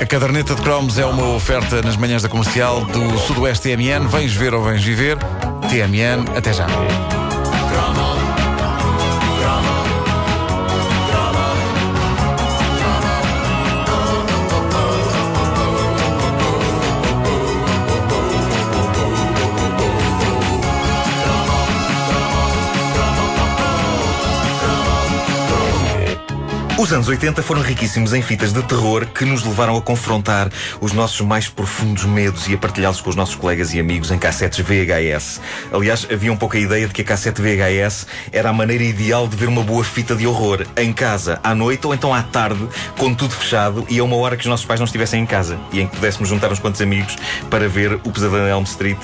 A caderneta de cromos é uma oferta nas manhãs da comercial do Sudoeste TMN. Vens ver ou vens viver? TMN, até já. Os anos 80 foram riquíssimos em fitas de terror que nos levaram a confrontar os nossos mais profundos medos e a partilhá-los com os nossos colegas e amigos em cassetes VHS. Aliás, havia um pouco a ideia de que a cassete VHS era a maneira ideal de ver uma boa fita de horror em casa, à noite ou então à tarde, com tudo fechado e a uma hora que os nossos pais não estivessem em casa e em que pudéssemos juntar uns quantos amigos para ver o Pesadelo Elm Street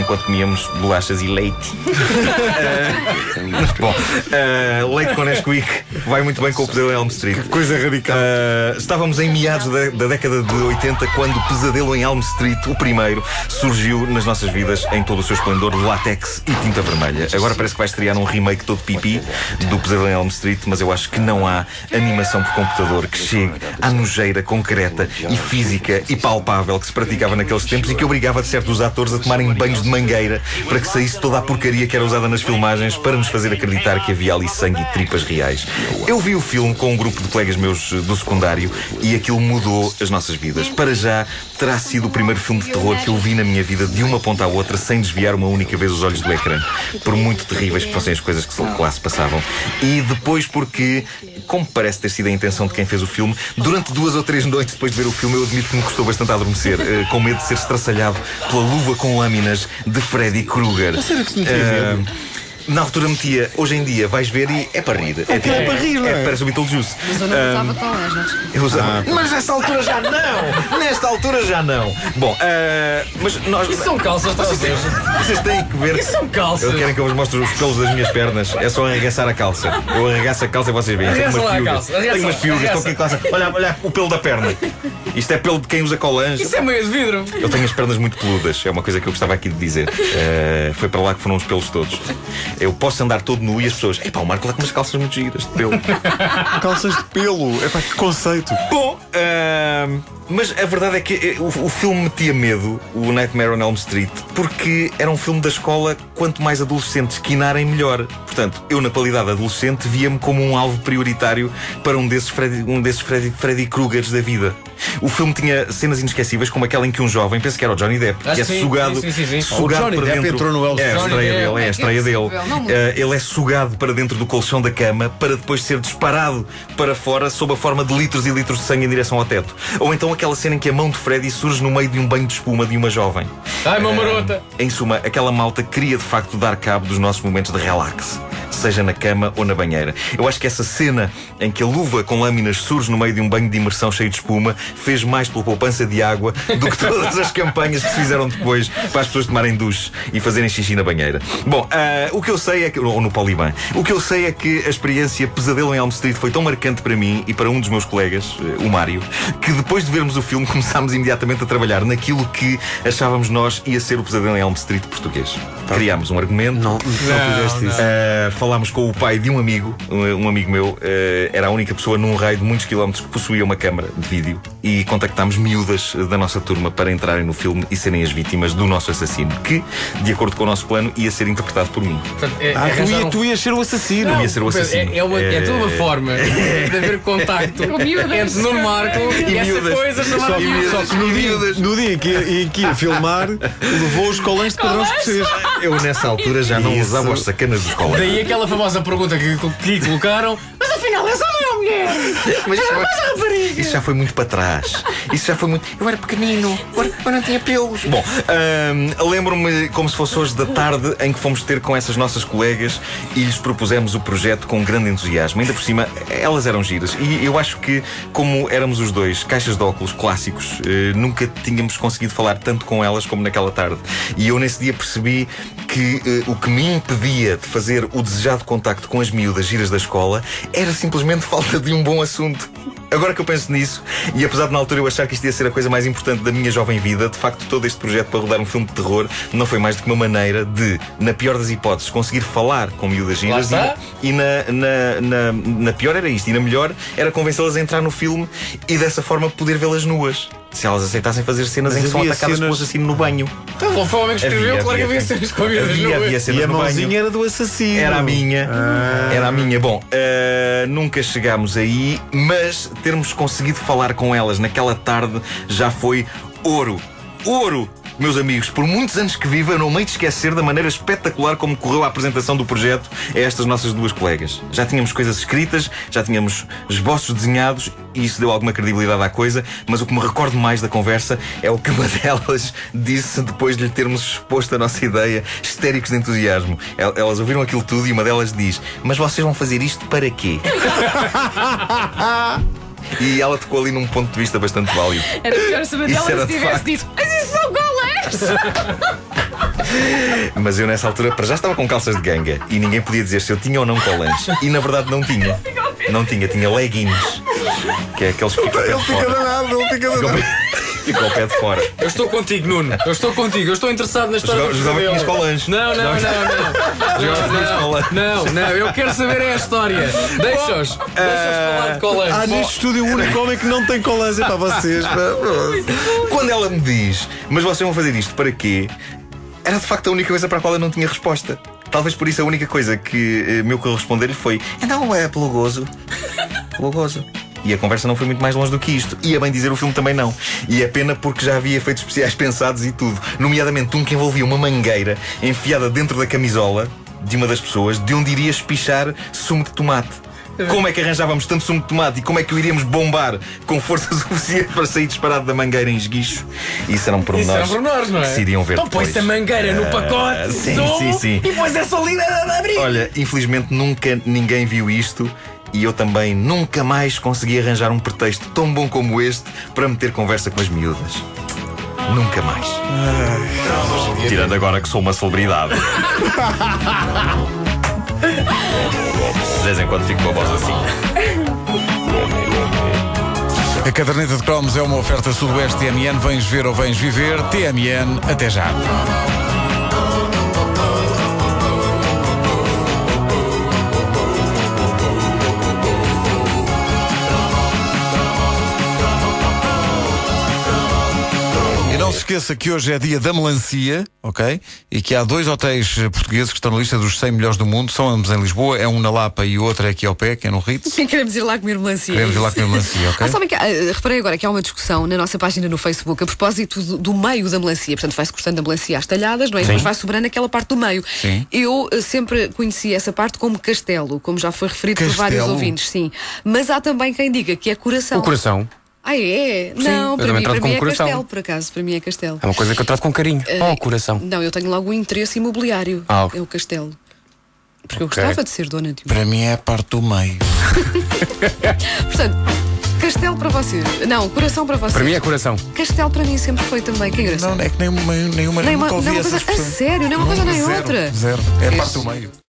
enquanto comíamos bolachas e leite. uh, bom, uh, leite com Nesquik vai muito bem com o Pesadelo em Elm Street. Que coisa radical. Uh, estávamos em meados da, da, década de 80 quando o Pesadelo em Elm Street, o primeiro, surgiu nas nossas vidas em todo o seu esplendor de látex e tinta vermelha. Agora parece que vai estrear um remake todo pipi do Pesadelo em Elm Street, mas eu acho que não há animação por computador que chegue à nojeira concreta e física e palpável que se praticava naqueles tempos e que obrigava de certos atores a tomarem banhos de mangueira para que saísse toda a porcaria que era usada nas filmagens para nos fazer acreditar que havia ali sangue e tripas reais. Eu vi o filme com um grupo de colegas meus do secundário e aquilo mudou as nossas vidas. Para já, terá sido o primeiro filme de terror que eu vi na minha vida de uma ponta à outra sem desviar uma única vez os olhos do ecrã. Por muito terríveis que fossem as coisas que lá se passavam. E depois porque, como parece ter sido a intenção de quem fez o filme, durante duas ou três noites depois de ver o filme, eu admito que me custou bastante a adormecer, uh, com medo de ser estraçalhado pela luva com lâminas de Freddy Krueger. Na altura metia, hoje em dia vais ver e é para rir. É, tipo, é para rir, não é? é parece o Beetlejuice. Mas eu não Um, usava colanjas. eu usava. Ah. Mas nesta altura já não! Nesta altura já não! Bom, ah, mas nós. Isso são calças, estás a ver? Vocês têm que ver. Isso são calças. Eu querem que eu vos mostre os pelos das minhas pernas. É só arregaçar a calça. Eu arregaço a calça e vocês veem. Arregaça umas lá a piugas. calça, arregaça, Tenho umas piugas. Estou aqui em calça. Olha, olha o pelo da perna. Isto é pelo de quem usa colange. Isso é meio de vidro. Eu tenho as pernas muito peludas, é uma coisa que eu gostava aqui de dizer. Eh, foi para lá que foram os pelos todos. Eu posso andar todo nu e as pessoas. Epá, o Marco lá com umas calças muito giras de pelo. Calças de pelo. É para que conceito. Bom, ahm, mas a verdade é que eh, o, o filme metia medo, o Nightmare on Elm Street, porque era um filme da escola, quanto mais adolescentes quinarem, melhor. Portanto, eu, na qualidade de adolescente, via-me como um alvo prioritário para um desses Freddy, um desses Freddy, Freddy Krugers da vida. O filme tinha cenas inesquecíveis, como aquela em que um jovem, penso que era o Johnny Depp, Ah, que é sim, sugado, sim, sim, sim. sugado para Depp dentro. entrou no É a estreia Johnny dele, é a estreia É dele. não muito. Eh, ele é sugado para dentro do colchão da cama para depois ser disparado para fora sob a forma de litros e litros de sangue em direção ao teto. Ou então aquela cena em que a mão de Freddy surge no meio de um banho de espuma de uma jovem. Ai, uma marota. Em suma, aquela malta queria de facto dar cabo dos nossos momentos de relax. Seja na cama ou na banheira. Eu acho que essa cena em que a luva com lâminas surge no meio de um banho de imersão cheio de espuma fez mais pela poupança de água do que todas as campanhas que se fizeram depois para as pessoas tomarem duche e fazerem xixi na banheira. Bom, ah, o que eu sei é que. Ou no Poliban. O que eu sei é que a experiência Pesadelo em Elm Street foi tão marcante para mim e para um dos meus colegas, eh, o Mário, que depois de vermos o filme começámos imediatamente a trabalhar naquilo que achávamos nós ia ser o Pesadelo em Elm Street português. Criámos um argumento. Não, não, fizeste isso. Uh, falámos com o pai de um amigo, um, um amigo meu, uh, era a única pessoa num raio de muitos quilómetros que possuía uma câmara de vídeo e contactámos miúdas da nossa turma para entrarem no filme e serem as vítimas do nosso assassino, que, de acordo com o nosso plano, ia ser interpretado por mim. Portanto, é, Ah, tu, arranjar ia, um- tu ias ser o assassino. Não, ia ser o assassino. É, é, uma, é toda uma É. forma de haver contacto entre Nuno Marco e, essa miúdas. coisa chamada Só- miúdas. Só que no dia, no dia em que, ia- em que ia filmar, levou os colãs de padrão escocês. Eu, nessa altura, já não usava os sacanas dos colegas. Daí aquela famosa pergunta que, que lhe colocaram: Mas afinal és mulher? Mas isso, foi- isso já foi muito para trás. Isso já foi muito. Eu era pequenino, eu, não tinha pelos. Bom, ahm, lembro-me como se fosse hoje da tarde em que fomos ter com essas nossas colegas e lhes propusemos o projeto com grande entusiasmo. Ainda por cima, elas eram giras. E eu acho que, como éramos os dois caixas de óculos clássicos, eh, nunca tínhamos conseguido falar tanto com elas como naquela tarde. E eu nesse dia percebi que eh, o que me impedia de fazer o desejado contacto com as miúdas giras da escola era simplesmente falta de um bom assunto. Agora que eu penso nisso, e apesar de na altura eu achar que isto ia ser a coisa mais importante da minha jovem vida, de facto todo este projeto para rodar um filme de terror não foi mais do que uma maneira de, na pior das hipóteses, conseguir falar com miúdas giras e, e na, na, na, na pior era isto, e na melhor era convencê-las a entrar no filme e dessa forma poder vê-las nuas. Se elas aceitassem fazer cenas Mas em que são atacadas cenas- pelo assassino no banho. Então, foi o homem que escreveu, Havia, claro que havia. havia cenas com Havia, havia cenas E a no banho. mãozinha era do assassino. Era a minha. Era a minha. Bom, eh, nunca chegámos aí, mas termos conseguido falar com elas naquela tarde já foi ouro. Ouro! Meus amigos, por muitos anos que viva, eu não me hei de esquecer da maneira espetacular como correu a apresentação do projeto a estas nossas duas colegas. Já tínhamos coisas escritas, já tínhamos esboços desenhados e isso deu alguma credibilidade à coisa, mas o que me recordo mais da conversa é o que uma delas disse depois de lhe termos exposto a nossa ideia, histéricos de entusiasmo. El- Elas ouviram aquilo tudo e uma delas diz: Mas vocês vão fazer isto para quê? E ela tocou ali num ponto de vista bastante válido. Era pior se a Isso Mandela era se de tivesse dito Mas isso são Mas eu nessa altura para já estava com calças de ganga e ninguém podia dizer se eu tinha ou não colãs. E na verdade não tinha. Não tinha, tinha leggings. Que é aqueles que ficam de fora. danado, ele fica Ficam Ficam ao pé de fora. Eu estou contigo, Nuno. Eu estou contigo. Eu estou interessado na história Jogava- do jogava. Não, não, não, não. Jogava Não, não, não, não. Eu quero saber é a história. Deixa-os. Deixa-os falar de colãs. Ah, neste estúdio o único homem que não tem colãs é para vocês. Quando ela me diz, mas vocês vão fazer isto para quê? Era de facto a única coisa para a qual eu não tinha resposta. Talvez por isso a única coisa que eh, meu que responder-lhe foi: Não, é pelo gozo. Pelo gozo. E a conversa não foi muito mais longe do que isto. E a bem dizer, o filme também não. E é pena porque já havia efeitos especiais pensados e tudo. Nomeadamente um que envolvia uma mangueira enfiada dentro da camisola de uma das pessoas, de onde iria espichar sumo de tomate. Como é que arranjávamos tanto sumo de tomate e como é que o iríamos bombar com força suficiente para sair disparado da mangueira em esguicho? Isso eram Isso pormenores. eram pormenores, não é? se iriam ver Então põe-se a mangueira no Ah, pacote, sim, sumo, sim, sim. e põe essa ali a abrir. Olha, infelizmente nunca ninguém viu isto e eu também nunca mais consegui arranjar um pretexto tão bom como este para meter conversa com as miúdas. Nunca mais. Tirando agora que sou uma celebridade. De vez em quando fico com a voz assim. A caderneta de cromos é uma oferta Sudoeste TMN. Vens ver ou vens viver? TMN, até já. Esqueça que hoje é dia da melancia, ok? E que há dois hotéis eh, portugueses que estão na lista dos 100 melhores do mundo. São ambos em Lisboa. É um na Lapa e o outro é aqui ao pé, que é no Ritz. Sim, queremos ir lá comer melancia. Queremos ir lá comer melancia, ok? Ah, sabem que, ah, reparei agora que há uma discussão na nossa página no Facebook a propósito do, do meio da melancia. Portanto, vai-se cortando a melancia às talhadas, não é? E depois vai sobrando aquela parte do meio. Sim. Eu ah, sempre conheci essa parte como castelo, como já foi referido por vários Castelo? ouvintes, sim. Mas há também quem diga que é coração. O coração Ah, é? não, eu para mim, para mim é coração. castelo, por acaso. Para mim é castelo. é uma coisa que eu trato com carinho. Oh, coração. Não, eu tenho logo um interesse imobiliário. Ah, ok. É o castelo. Porque eu Ok. gostava de ser dona de um. Para mim é a parte do meio. Portanto, castelo para vocês. Não, coração para vocês. Para mim é coração. Castelo para mim sempre foi também. Que engraçado. Não, é que nem uma, Nem uma- ouvi não é uma coisa- a sério, não é uma coisa nem Zero, outra. Zero. É a parte do meio.